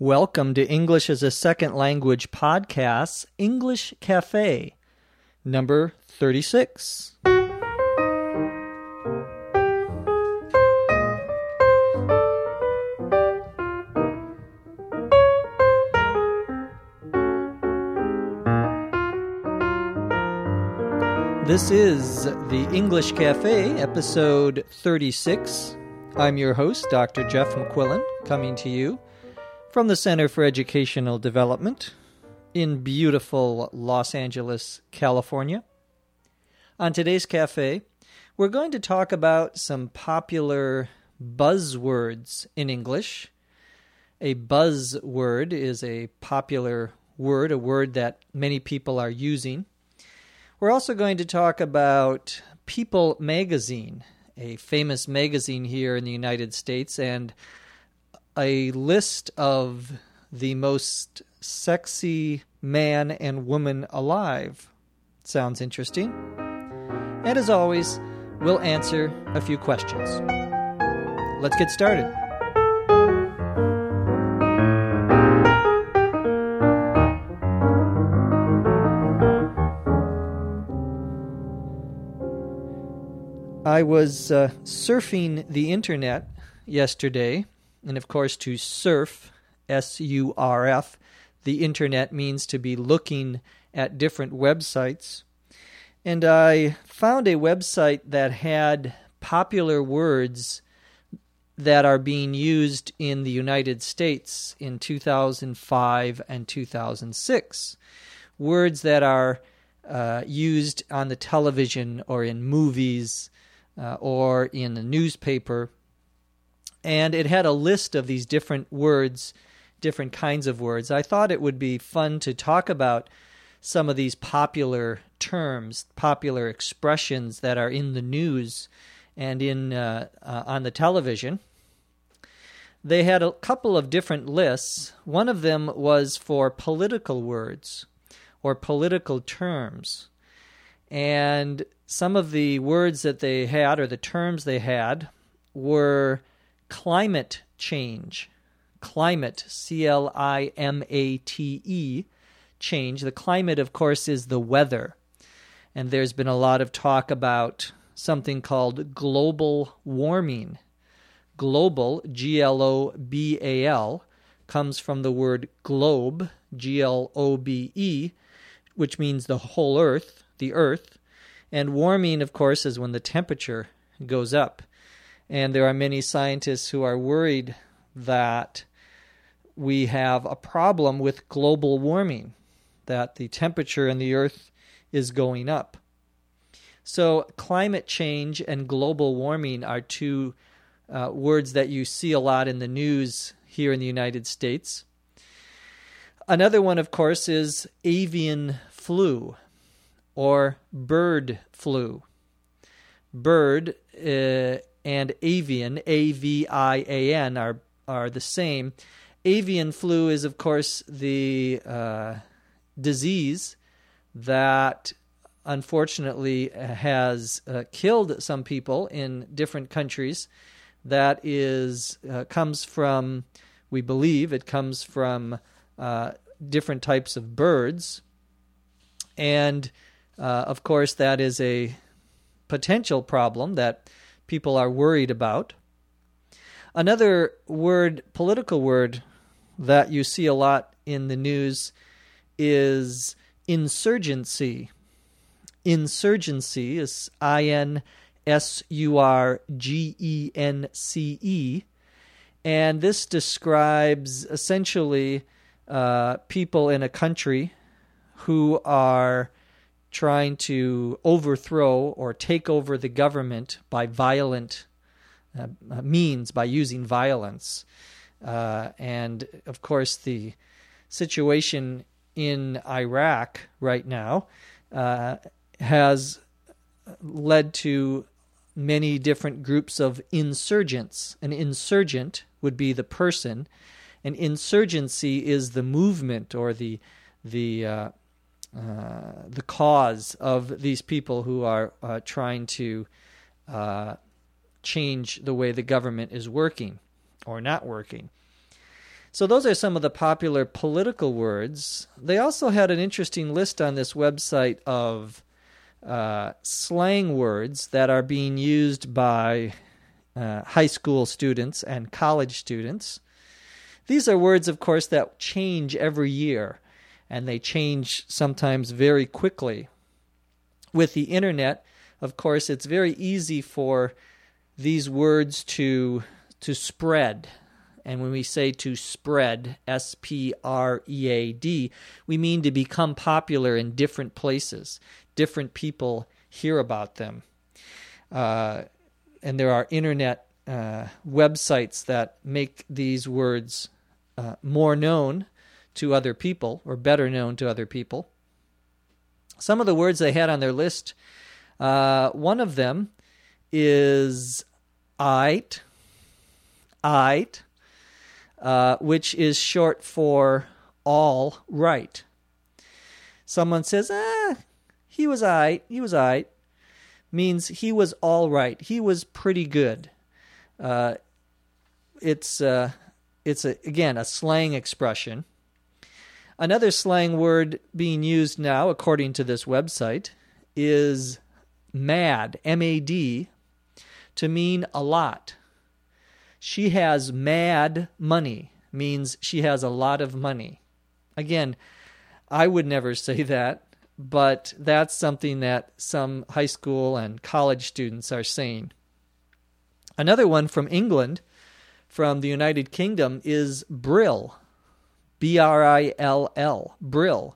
Welcome to English as a Second Language Podcast's English Cafe, number 36. This is the English Cafe, episode 36. I'm your host, Dr. Jeff McQuillan, coming to you from the Center for Educational Development in beautiful Los Angeles, California. On today's cafe, we're going to talk about some popular buzzwords in English. A buzzword is a popular word, a word that many people are using. We're also going to talk about People magazine, a famous magazine here in the United States, and a list of the most sexy man and woman alive. Sounds interesting. And as always, we'll answer a few questions. Let's get started. I was uh, surfing the internet yesterday, and of course, to surf, S U R F, the internet means to be looking at different websites. And I found a website that had popular words that are being used in the United States in 2005 and 2006. Words that are uh, used on the television or in movies uh, or in the newspaper. And it had a list of these different words, different kinds of words. I thought it would be fun to talk about some of these popular terms, popular expressions that are in the news and in uh, uh, on the television. They had a couple of different lists. One of them was for political words or political terms. And some of the words that they had, or the terms they had, were climate change. Climate, C L I M A T E, change. The climate, of course, is the weather. And there's been a lot of talk about something called global warming. Global, G L O B A L, comes from the word globe, G L O B E, which means the whole earth, the earth. And warming, of course, is when the temperature goes up. And there are many scientists who are worried that we have a problem with global warming, that the temperature in the earth is going up. So, climate change and global warming are two uh, words that you see a lot in the news here in the United States. Another one, of course, is avian flu or bird flu. Bird uh, and avian, A V I A N, are, are the same. Avian flu is, of course, the uh, disease that unfortunately has uh, killed some people in different countries. That is uh, comes from, we believe, it comes from uh, different types of birds, and uh, of course, that is a potential problem that people are worried about. Another word, political word, that you see a lot in the news is insurgency. Insurgency is I N S U R G E N C E. And this describes essentially uh, people in a country who are trying to overthrow or take over the government by violent uh, uh, means, by using violence. Uh, and of course, the situation in Iraq right now uh, has led to many different groups of insurgents. An insurgent would be the person, and insurgency is the movement or the the uh, the cause of these people who are uh, trying to uh, change the way the government is working or not working. So, those are some of the popular political words. They also had an interesting list on this website of uh, slang words that are being used by uh, high school students and college students. These are words, of course, that change every year, and they change sometimes very quickly. With the internet, of course, it's very easy for these words to to spread. And when we say to spread, S P R E A D, we mean to become popular in different places. Different people hear about them. Uh, and there are internet uh, websites that make these words uh, more known to other people or better known to other people. Some of the words they had on their list, uh, one of them is "ite," "ite," uh, which is short for all right. Someone says, ah, he was "ite," he was "ite," means he was all right, he was pretty good. Uh, it's uh, it's a, again a slang expression. Another slang word being used now, according to this website, is mad, M A D, to mean a lot. She has mad money, means she has a lot of money. Again, I would never say that, but that's something that some high school and college students are saying. Another one from England from the United Kingdom is Brill, B R I L L, Brill,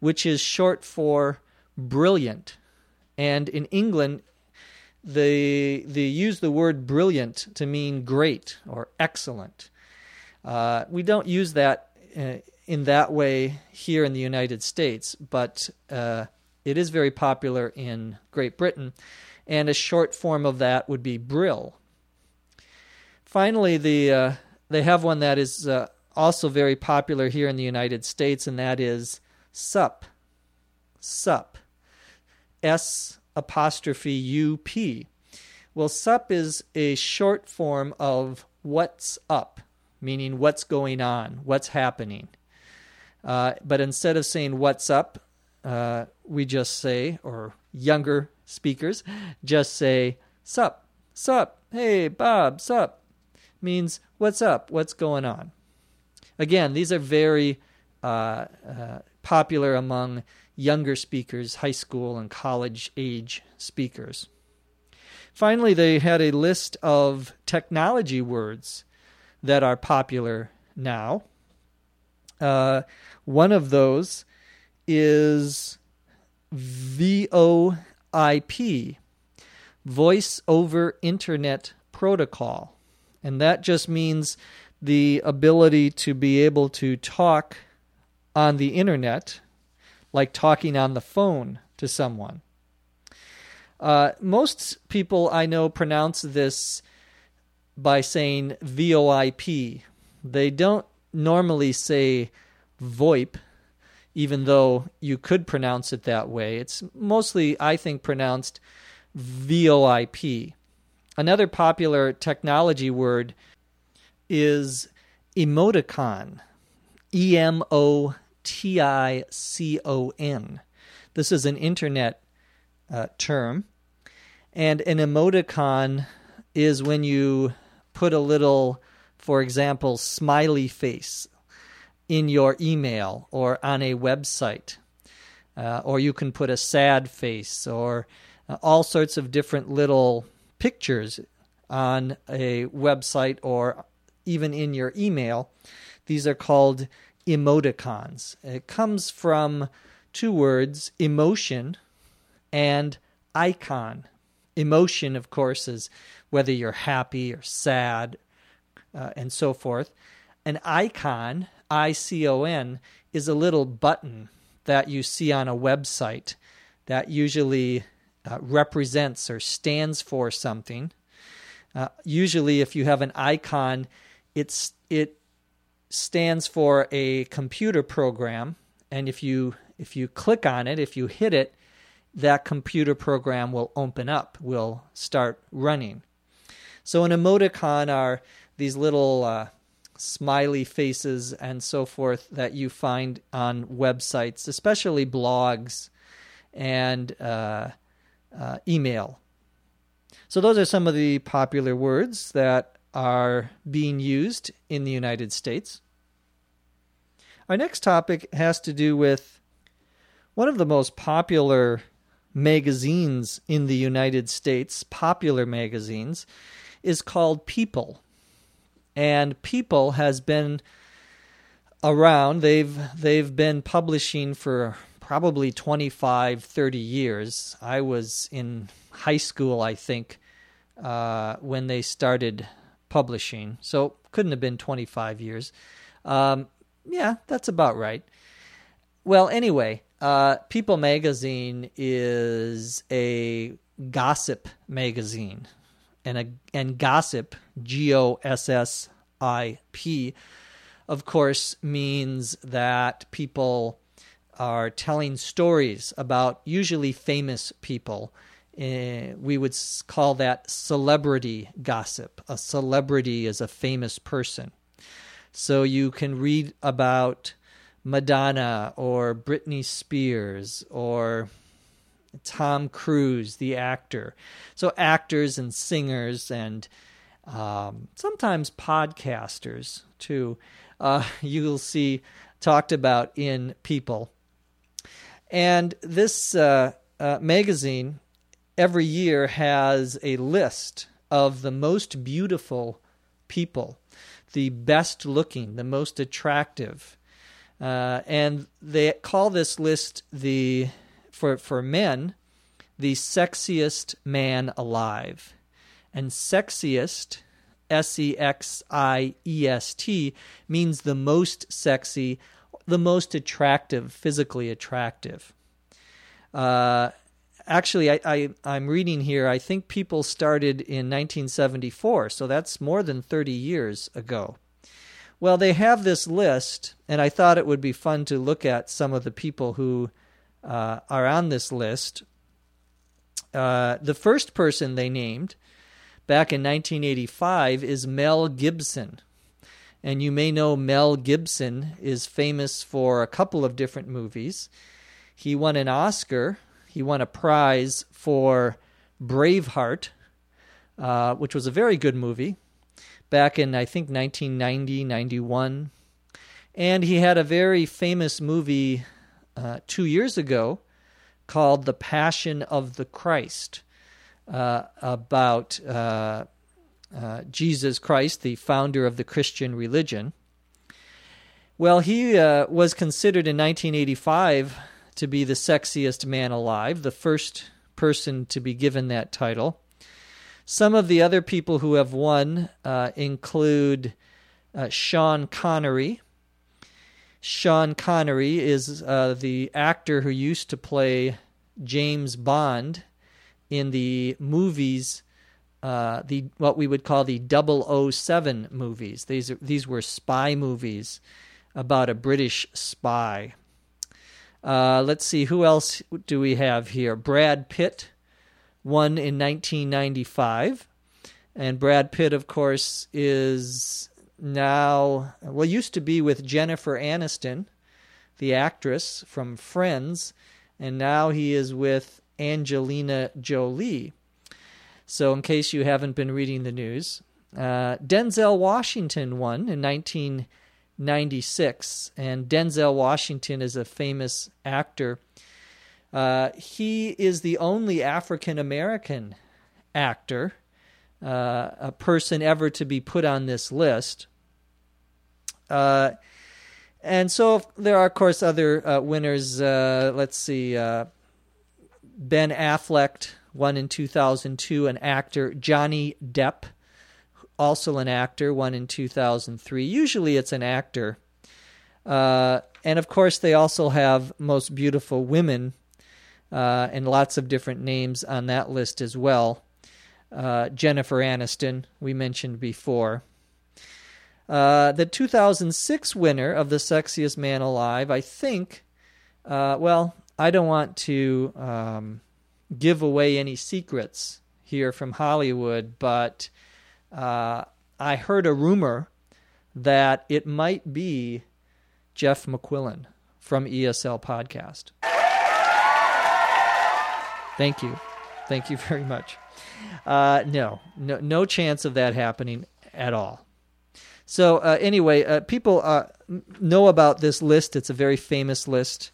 which is short for brilliant. And in England, they they use the word brilliant to mean great or excellent. Uh, we don't use that uh, in that way here in the United States, but uh, it is very popular in Great Britain, and a short form of that would be Brill. Finally, the uh, they have one that is uh, also very popular here in the United States, and that is SUP. SUP. S apostrophe U P. Well, SUP is a short form of what's up, meaning what's going on, what's happening. Uh, but instead of saying what's up, uh, we just say, or younger speakers just say sup, sup, hey, Bob, sup means what's up, what's going on. Again, these are very uh, uh, popular among younger speakers, high school and college age speakers. Finally, they had a list of technology words that are popular now. Uh, one of those is VoIP, Voice over Internet Protocol. And that just means the ability to be able to talk on the internet, like talking on the phone to someone. Uh, most people I know pronounce this by saying VoIP. They don't normally say VoIP, even though you could pronounce it that way. It's mostly, I think, pronounced VoIP. Another popular technology word is emoticon. E M O T I C O N. This is an internet uh, term. And an emoticon is when you put a little, for example, smiley face in your email or on a website. Uh, or you can put a sad face or uh, all sorts of different little pictures on a website or even in your email. These are called emoticons. It comes from two words, emotion and icon. Emotion, of course, is whether you're happy or sad uh, and so forth. An icon, I C O N, is a little button that you see on a website that usually uh, represents or stands for something. Uh, usually, if you have an icon, it's it stands for a computer program, and if you if you click on it, if you hit it, that computer program will open up, will start running. So an emoticon are these little uh, smiley faces and so forth that you find on websites, especially blogs and uh, uh, email. So, those are some of the popular words that are being used in the United States. Our next topic has to do with one of the most popular magazines in the United States, popular magazines, is called People. And People has been around. They've they've been publishing for probably 25, 30 years. I was in high school, I think, uh, when they started publishing. So couldn't have been 25 years. Um, yeah, that's about right. Well, anyway, uh, People magazine is a gossip magazine, and a and gossip, G O S S I P, of course, means that people are telling stories about usually famous people. Uh, we would call that celebrity gossip. A celebrity is a famous person. So you can read about Madonna or Britney Spears or Tom Cruise, the actor. So actors and singers and um, sometimes podcasters too. Uh, you'll see talked about in People. And this uh, uh, magazine every year has a list of the most beautiful people, the best looking, the most attractive, uh, and they call this list the for for men the sexiest man alive. And sexiest S E X I E S T means the most sexy, the most attractive, physically attractive. Uh, actually, I, I, I'm reading here, I think people started in 1974, so that's more than 30 years ago. Well, they have this list, and I thought it would be fun to look at some of the people who uh, are on this list. Uh, the first person they named back in 1985 is Mel Gibson. And you may know Mel Gibson is famous for a couple of different movies. He won an Oscar, he won a prize for Braveheart, uh, which was a very good movie back in, I think, 1990, 91. And he had a very famous movie uh, two years ago called The Passion of the Christ uh, about uh, uh Jesus Christ, the founder of the Christian religion. Well, he uh, was considered in 1985 to be the sexiest man alive, the first person to be given that title. Some of the other people who have won uh, include uh, Sean Connery. Sean Connery is uh, the actor who used to play James Bond in the movies, uh, the what we would call the 007 movies. These are, these were spy movies about a British spy. Uh, let's see who else do we have here. Brad Pitt won in 1995. And Brad Pitt, of course, is now, well, used to be with Jennifer Aniston, the actress from Friends, and now he is with Angelina Jolie. So, in case you haven't been reading the news, uh, Denzel Washington won in 1996, and Denzel Washington is a famous actor uh, he is the only African American actor, uh, a person ever to be put on this list. Uh, and so there are, of course, other uh, winners. Uh, let's see. ben Affleck won in 2002, an actor. Johnny Depp, also an actor, won in 2003. Usually it's an actor. Uh, and of course, they also have most beautiful women uh, and lots of different names on that list as well. Uh, Jennifer Aniston, we mentioned before. Uh, the 2006 winner of the Sexiest Man Alive, I think, uh, well, I don't want to um, give away any secrets here from Hollywood, but uh, I heard a rumor that it might be Jeff McQuillan from ESL Podcast. Thank you. Thank you very much. Uh, no, no, no chance of that happening at all. So uh, anyway, uh, people uh, know about this list. It's a very famous list.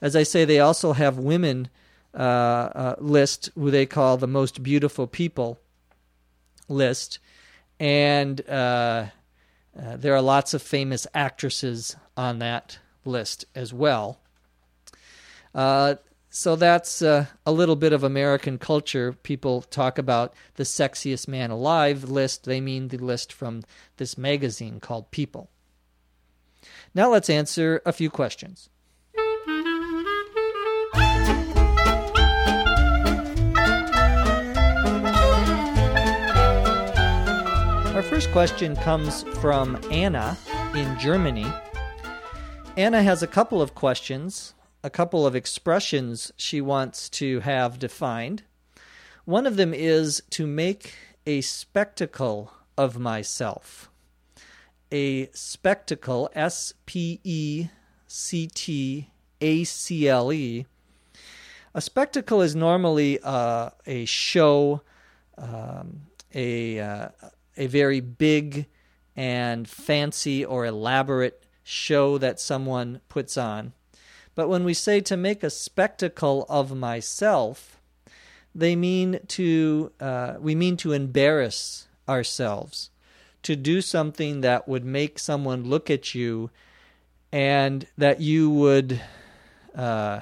As I say, they also have women uh, uh, list who they call the most beautiful people list, and uh, there are lots of famous actresses on that list as well. So that's uh, a little bit of American culture. People talk about the sexiest man alive list. They mean the list from this magazine called People. Now let's answer a few questions. First question comes from Anna in Germany. Anna has a couple of questions a couple of expressions she wants to have defined. One of them is to make a spectacle of myself. A spectacle, S P E C T A C L E. A spectacle is normally uh, a show, um, a, uh, a very big and fancy or elaborate show that someone puts on. But when we say to make a spectacle of myself, they mean to uh, we mean to embarrass ourselves, to do something that would make someone look at you, and that you would uh,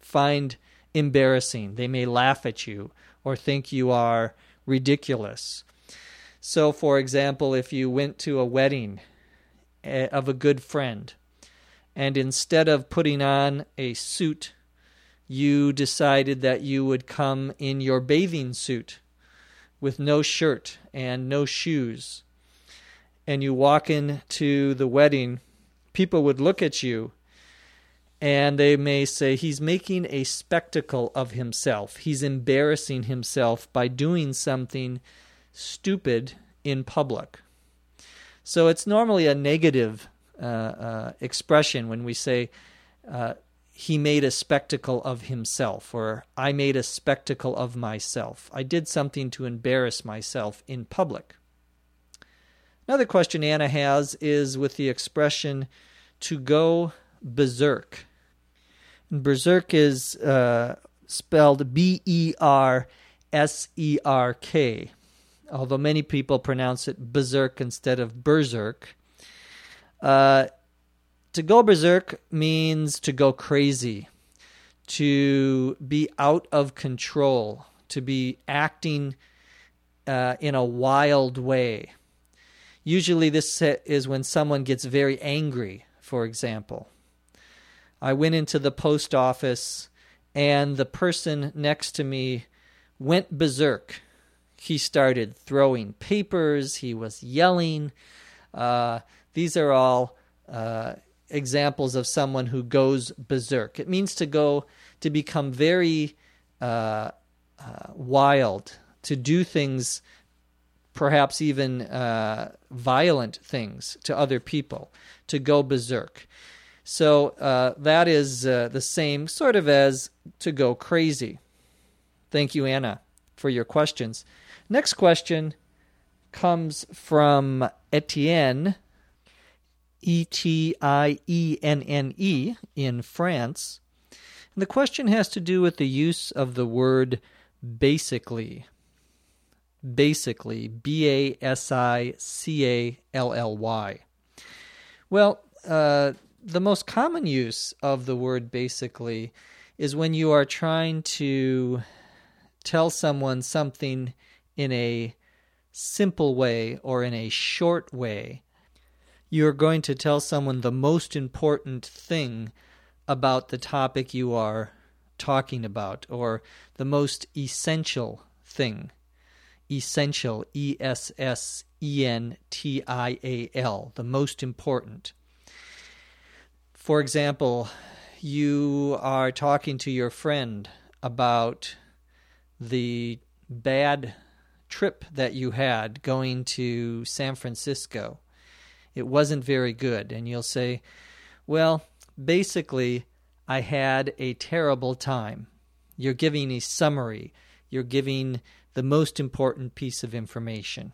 find embarrassing. They may laugh at you or think you are ridiculous. So, for example, if you went to a wedding eh, of a good friend and instead of putting on a suit, you decided that you would come in your bathing suit with no shirt and no shoes. And you walk into the wedding, people would look at you and they may say, He's making a spectacle of himself. He's embarrassing himself by doing something stupid in public. So it's normally a negative uh, uh, expression when we say uh, he made a spectacle of himself or I made a spectacle of myself. I did something to embarrass myself in public. Another question Anna has is with the expression to go berserk. And berserk is uh, spelled B E R S E R K, although many people pronounce it berserk instead of berserk. Uh, to go berserk means to go crazy, to be out of control, to be acting uh, in a wild way. Usually, this is when someone gets very angry, for example. I went into the post office and the person next to me went berserk. He started throwing papers, he was yelling. Uh, these are all uh, examples of someone who goes berserk. It means to go, to become very uh, uh, wild, to do things, perhaps even uh, violent things to other people, to go berserk. So uh, that is the same sort of as to go crazy. Thank you, Anna, for your questions. Next question comes from Etienne E T I E N N E in France. And the question has to do with the use of the word basically. Basically, B A S I C A L L Y. Well, uh, the most common use of the word basically is when you are trying to tell someone something in a simple way or in a short way you're going to tell someone the most important thing about the topic you are talking about, or the most essential thing. Essential, E S S E N T I A L, the most important. For example, you are talking to your friend about the bad trip that you had going to San Francisco it wasn't very good. And you'll say, well, basically, I had a terrible time. You're giving a summary, you're giving the most important piece of information.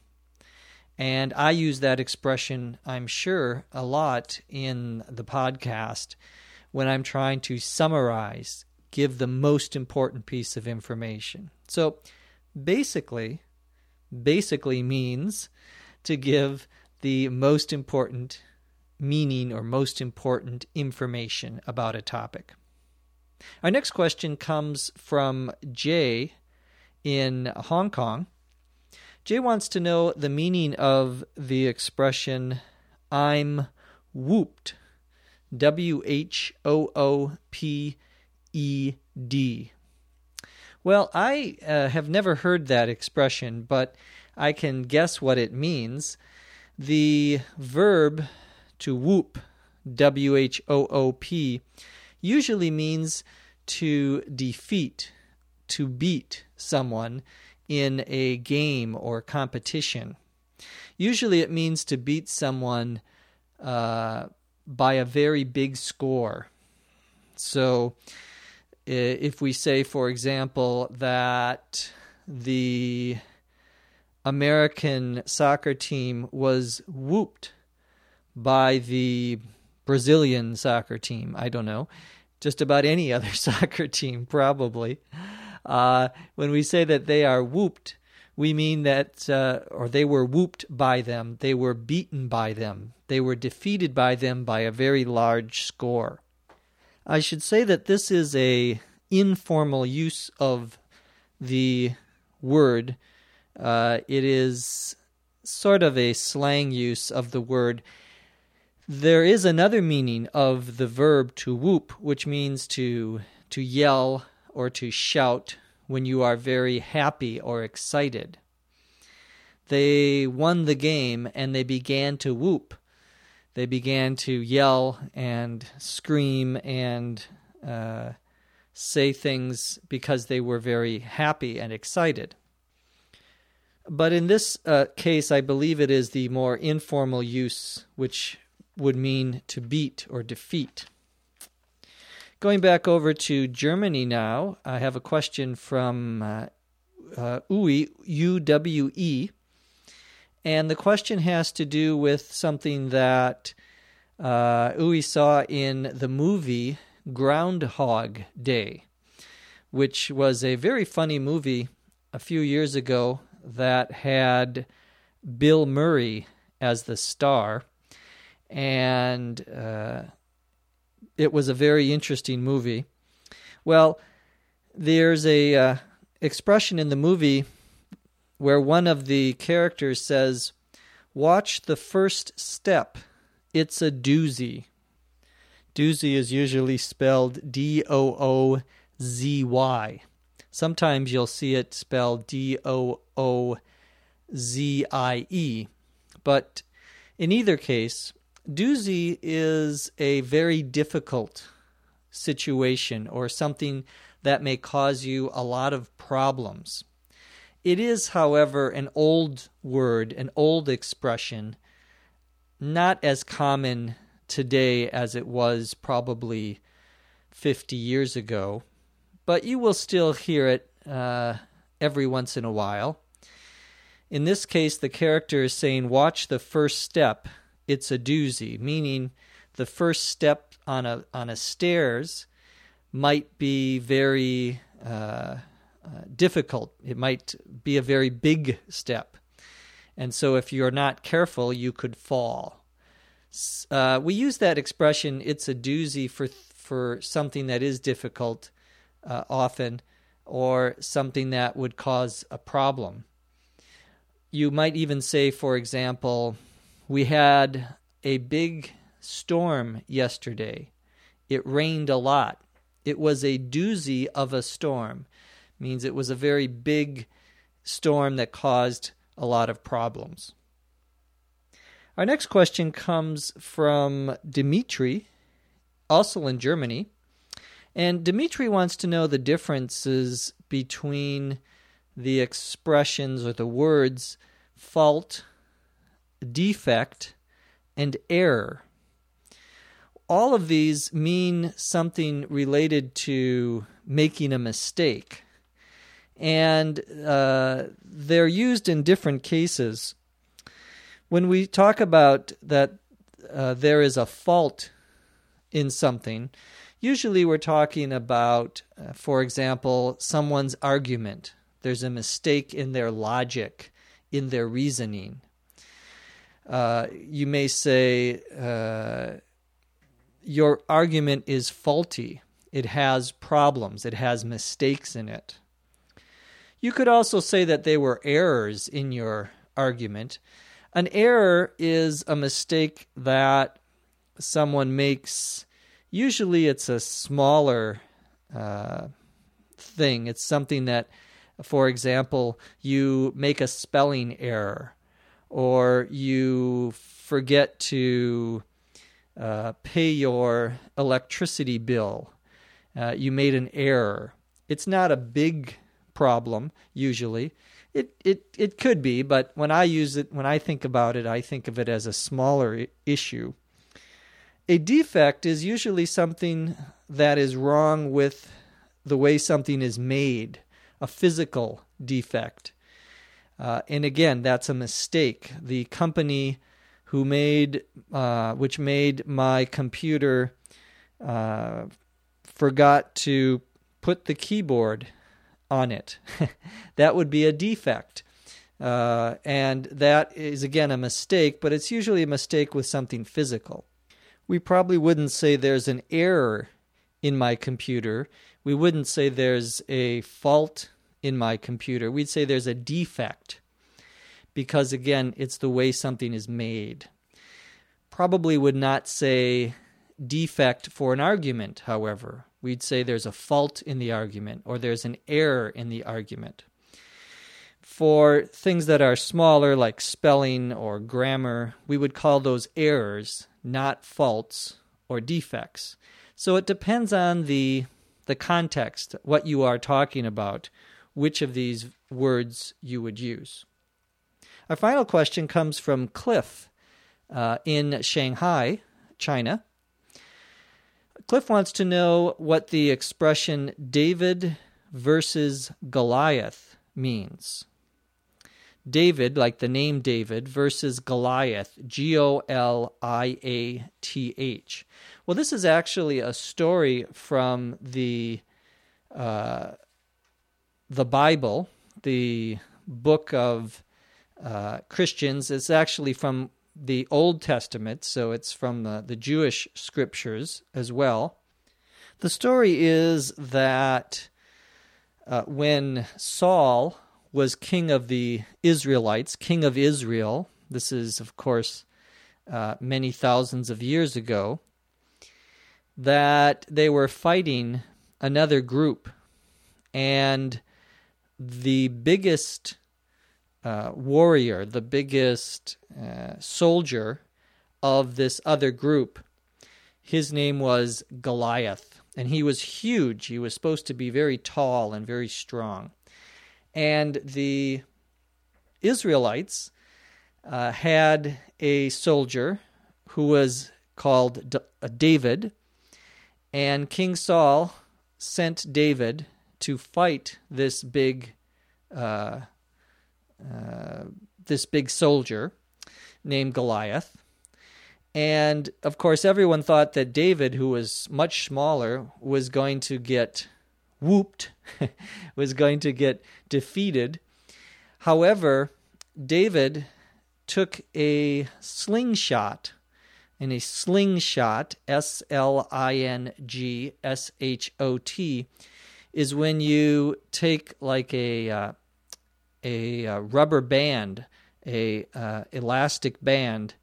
And I use that expression, I'm sure, a lot in the podcast when I'm trying to summarize, give the most important piece of information. So basically, basically means to give the most important meaning or most important information about a topic. Our next question comes from Jay in Hong Kong. Jay wants to know the meaning of the expression I'm whooped. W H O O P E D. Well, I uh, have never heard that expression, but I can guess what it means. The verb to whoop, W H O O P, usually means to defeat, to beat someone in a game or competition. Usually it means to beat someone uh, by a very big score. So if we say, for example, that the American soccer team was whooped by the Brazilian soccer team, I don't know, just about any other soccer team, probably. Uh, when we say that they are whooped, we mean that, uh, or they were whooped by them, they were beaten by them, they were defeated by them by a very large score. I should say that this is a informal use of the word. Uh, it is sort of a slang use of the word. There is another meaning of the verb to whoop, which means to to yell or to shout when you are very happy or excited. They won the game and they began to whoop. They began to yell and scream and uh, say things because they were very happy and excited. But in this uh, case, I believe it is the more informal use, which would mean to beat or defeat. Going back over to Germany now, I have a question from uh, uh, UWE, U-W-E, and the question has to do with something that uh, UWE saw in the movie Groundhog Day, which was a very funny movie a few years ago that had Bill Murray as the star, and uh, it was a very interesting movie. Well, there's a uh, expression in the movie where one of the characters says, "Watch the first step. It's a doozy." Doozy is usually spelled D O O Z Y. Sometimes you'll see it spelled D O O Z I E. But in either case, doozy is a very difficult situation or something that may cause you a lot of problems. It is, however, an old word, an old expression, not as common today as it was probably 50 years ago, but you will still hear it uh, every once in a while. In this case, the character is saying, Watch the first step it's a doozy, meaning the first step on a on a stairs might be very uh, uh, difficult. It might be a very big step, and so if you're not careful, you could fall. Uh, we use that expression "it's a doozy" for for something that is difficult, uh, often, or something that would cause a problem. You might even say, for example, we had a big storm yesterday. It rained a lot. It was a doozy of a storm. Means it was a very big storm that caused a lot of problems. Our next question comes from Dimitri, also in Germany. And Dimitri wants to know the differences between the expressions or the words fault defect, and error. All of these mean something related to making a mistake. And uh, they're used in different cases. When we talk about that uh, there is a fault in something, usually we're talking about, uh, for example, someone's argument. There's a mistake in their logic, in their reasoning. Uh, you may say, uh, Your argument is faulty. It has problems, it has mistakes in it. You could also say that they were errors in your argument. An error is a mistake that someone makes. Usually, it's a smaller uh, thing. It's something that, for example, you make a spelling error, or you forget to uh, pay your electricity bill. Uh, you made an error. It's not a big problem usually. It it it could be, but when I use it, when I think about it, I think of it as a smaller issue. A defect is usually something that is wrong with the way something is made, a physical defect. Uh, and again, that's a mistake. The company who made, uh, which made my computer, uh, forgot to put the keyboard on it. that would be a defect. Uh, and that is, again, a mistake, but it's usually a mistake with something physical. We probably wouldn't say there's an error in my computer. We wouldn't say there's a fault in my computer. We'd say there's a defect because, again, it's the way something is made. Probably would not say defect for an argument, however we'd say there's a fault in the argument or there's an error in the argument. For things that are smaller, like spelling or grammar, we would call those errors, not faults or defects. So it depends on the, the context, what you are talking about, which of these words you would use. Our final question comes from Cliff uh, in Shanghai, China. Cliff wants to know what the expression David versus Goliath means. David, like the name David, versus Goliath, G O L I A T H. Well, this is actually a story from the uh, the Bible, the book of uh, Christians. It's actually from the Old Testament, so it's from the, the Jewish scriptures as well. The story is that uh, when Saul was king of the Israelites, king of Israel, this is, of course, uh, many thousands of years ago, that they were fighting another group. And the biggest uh, warrior, the biggest uh, soldier of this other group. His name was Goliath, and he was huge. He was supposed to be very tall and very strong. And the Israelites uh, had a soldier who was called D- uh, David, and King Saul sent David to fight this big uh, uh, this big soldier named Goliath. And of course, everyone thought that David, who was much smaller, was going to get whooped, was going to get defeated. However, David took a slingshot, and a slingshot, S L I N G S H O T, is when you take like a uh, a uh, rubber band, a uh, elastic band,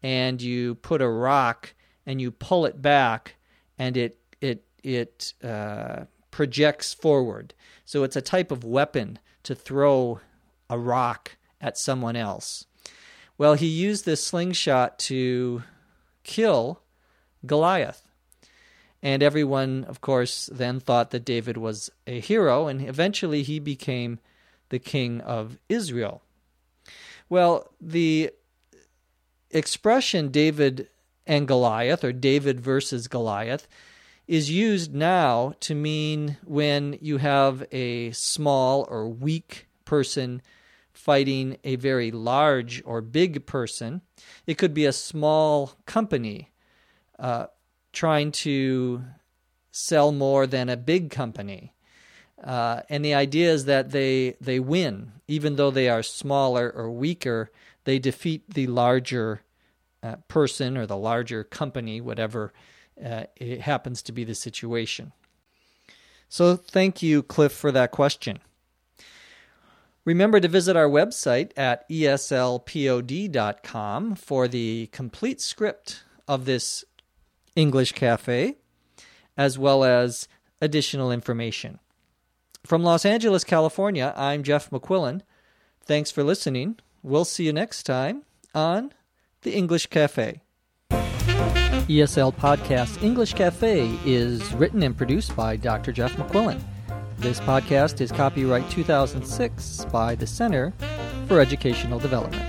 and you put a rock and you pull it back, and it it it uh, projects forward. So it's a type of weapon to throw a rock at someone else. Well, he used this slingshot to kill Goliath. And everyone, of course, then thought that David was a hero, and eventually he became the king of Israel. Well, the expression David and Goliath, or David versus Goliath, is used now to mean when you have a small or weak person fighting a very large or big person. It could be a small company uh, trying to sell more than a big company. Uh, and the idea is that they they win, even though they are smaller or weaker. They defeat the larger uh, person or the larger company, whatever uh, it happens to be the situation. So, thank you, Cliff, for that question. Remember to visit our website at eslpod.com for the complete script of this English Cafe, as well as additional information. From Los Angeles, California, I'm Jeff McQuillan. Thanks for listening. We'll see you next time on The English Cafe. ESL Podcast English Cafe is written and produced by Dr. Jeff McQuillan. This podcast is copyright 2006 by the Center for Educational Development.